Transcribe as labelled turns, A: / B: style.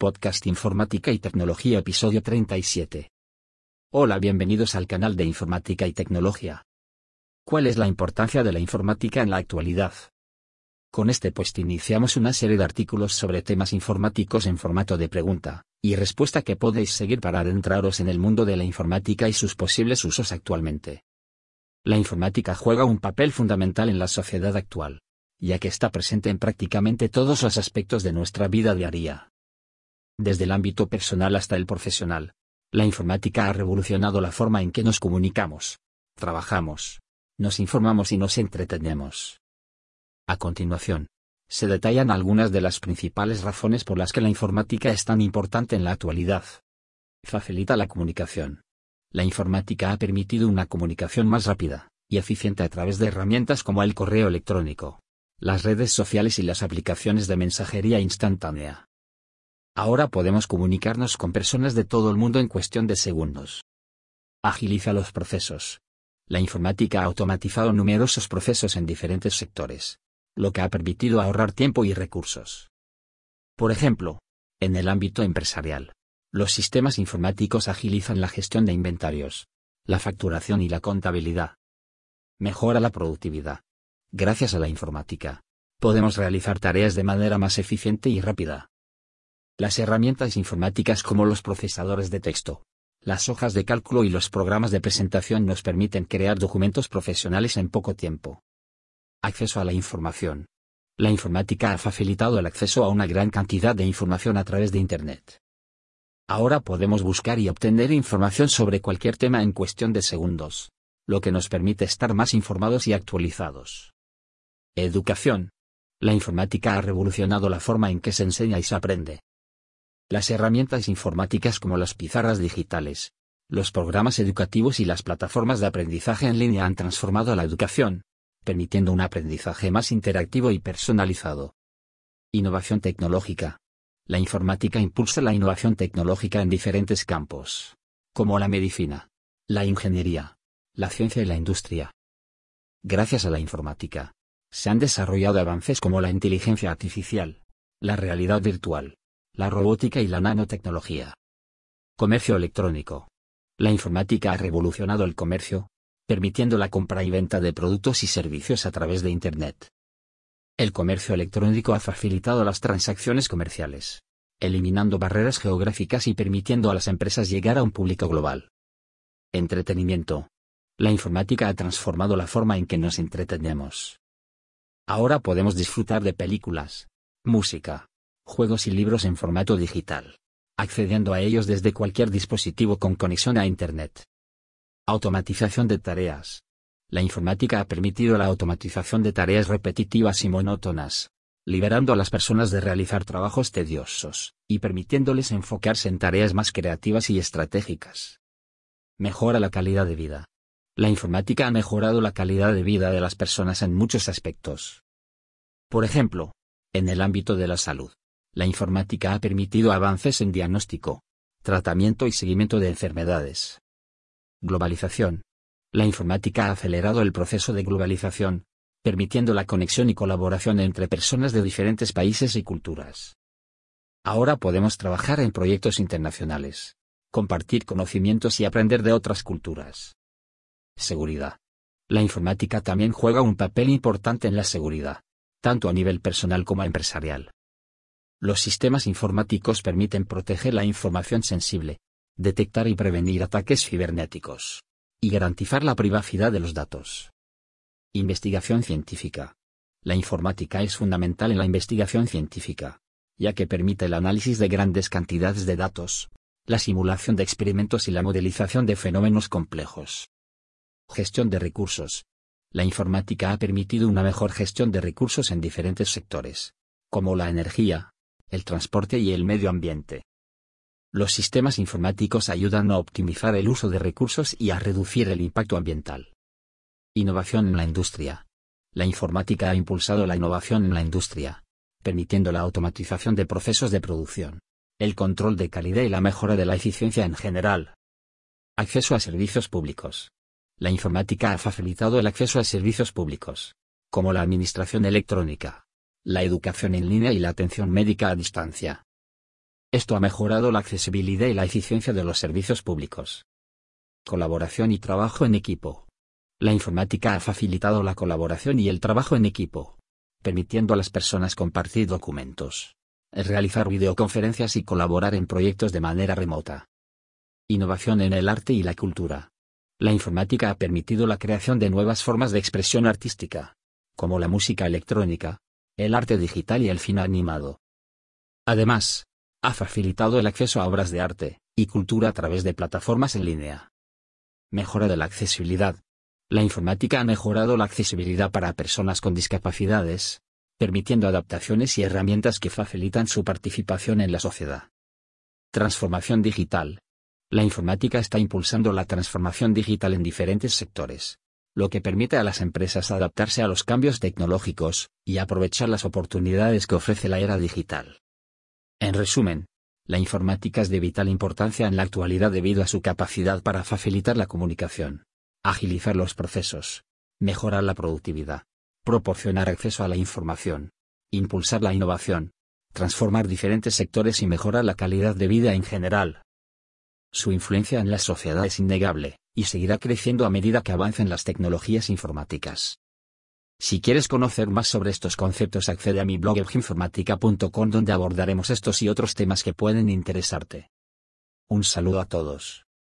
A: Podcast Informática y Tecnología Episodio 37. Hola, bienvenidos al canal de Informática y Tecnología. ¿Cuál es la importancia de la informática en la actualidad? Con este post iniciamos una serie de artículos sobre temas informáticos en formato de pregunta y respuesta que podéis seguir para adentraros en el mundo de la informática y sus posibles usos actualmente. La informática juega un papel fundamental en la sociedad actual ya que está presente en prácticamente todos los aspectos de nuestra vida diaria. Desde el ámbito personal hasta el profesional, la informática ha revolucionado la forma en que nos comunicamos, trabajamos, nos informamos y nos entretenemos. A continuación, se detallan algunas de las principales razones por las que la informática es tan importante en la actualidad. Facilita la comunicación. La informática ha permitido una comunicación más rápida y eficiente a través de herramientas como el correo electrónico, las redes sociales y las aplicaciones de mensajería instantánea. Ahora podemos comunicarnos con personas de todo el mundo en cuestión de segundos. Agiliza los procesos. La informática ha automatizado numerosos procesos en diferentes sectores, lo que ha permitido ahorrar tiempo y recursos. Por ejemplo, en el ámbito empresarial, los sistemas informáticos agilizan la gestión de inventarios, la facturación y la contabilidad. Mejora la productividad Gracias a la informática, podemos realizar tareas de manera más eficiente y rápida. Las herramientas informáticas como los procesadores de texto, las hojas de cálculo y los programas de presentación nos permiten crear documentos profesionales en poco tiempo. Acceso a la información. La informática ha facilitado el acceso a una gran cantidad de información a través de Internet. Ahora podemos buscar y obtener información sobre cualquier tema en cuestión de segundos, lo que nos permite estar más informados y actualizados. Educación. La informática ha revolucionado la forma en que se enseña y se aprende. Las herramientas informáticas como las pizarras digitales, los programas educativos y las plataformas de aprendizaje en línea han transformado la educación, permitiendo un aprendizaje más interactivo y personalizado. Innovación tecnológica. La informática impulsa la innovación tecnológica en diferentes campos, como la medicina, la ingeniería, la ciencia y la industria. Gracias a la informática, se han desarrollado avances como la inteligencia artificial, la realidad virtual, la robótica y la nanotecnología. Comercio electrónico. La informática ha revolucionado el comercio, permitiendo la compra y venta de productos y servicios a través de Internet. El comercio electrónico ha facilitado las transacciones comerciales, eliminando barreras geográficas y permitiendo a las empresas llegar a un público global. Entretenimiento. La informática ha transformado la forma en que nos entretenemos. Ahora podemos disfrutar de películas, música, juegos y libros en formato digital, accediendo a ellos desde cualquier dispositivo con conexión a Internet. Automatización de tareas. La informática ha permitido la automatización de tareas repetitivas y monótonas, liberando a las personas de realizar trabajos tediosos, y permitiéndoles enfocarse en tareas más creativas y estratégicas. Mejora la calidad de vida. La informática ha mejorado la calidad de vida de las personas en muchos aspectos. Por ejemplo, en el ámbito de la salud, la informática ha permitido avances en diagnóstico, tratamiento y seguimiento de enfermedades. Globalización. La informática ha acelerado el proceso de globalización, permitiendo la conexión y colaboración entre personas de diferentes países y culturas. Ahora podemos trabajar en proyectos internacionales, compartir conocimientos y aprender de otras culturas. Seguridad. La informática también juega un papel importante en la seguridad, tanto a nivel personal como empresarial. Los sistemas informáticos permiten proteger la información sensible, detectar y prevenir ataques cibernéticos, y garantizar la privacidad de los datos. Investigación científica. La informática es fundamental en la investigación científica, ya que permite el análisis de grandes cantidades de datos, la simulación de experimentos y la modelización de fenómenos complejos. Gestión de recursos. La informática ha permitido una mejor gestión de recursos en diferentes sectores, como la energía, el transporte y el medio ambiente. Los sistemas informáticos ayudan a optimizar el uso de recursos y a reducir el impacto ambiental. Innovación en la industria. La informática ha impulsado la innovación en la industria, permitiendo la automatización de procesos de producción, el control de calidad y la mejora de la eficiencia en general. Acceso a servicios públicos la informática ha facilitado el acceso a servicios públicos, como la administración electrónica, la educación en línea y la atención médica a distancia. Esto ha mejorado la accesibilidad y la eficiencia de los servicios públicos. Colaboración y trabajo en equipo. La informática ha facilitado la colaboración y el trabajo en equipo, permitiendo a las personas compartir documentos, realizar videoconferencias y colaborar en proyectos de manera remota. Innovación en el arte y la cultura. La informática ha permitido la creación de nuevas formas de expresión artística, como la música electrónica, el arte digital y el cine animado. Además, ha facilitado el acceso a obras de arte y cultura a través de plataformas en línea. Mejora de la accesibilidad. La informática ha mejorado la accesibilidad para personas con discapacidades, permitiendo adaptaciones y herramientas que facilitan su participación en la sociedad. Transformación digital. La informática está impulsando la transformación digital en diferentes sectores, lo que permite a las empresas adaptarse a los cambios tecnológicos y aprovechar las oportunidades que ofrece la era digital. En resumen, la informática es de vital importancia en la actualidad debido a su capacidad para facilitar la comunicación, agilizar los procesos, mejorar la productividad, proporcionar acceso a la información, impulsar la innovación, transformar diferentes sectores y mejorar la calidad de vida en general. Su influencia en la sociedad es innegable, y seguirá creciendo a medida que avancen las tecnologías informáticas. Si quieres conocer más sobre estos conceptos accede a mi blog evinformatica.com donde abordaremos estos y otros temas que pueden interesarte. Un saludo a todos.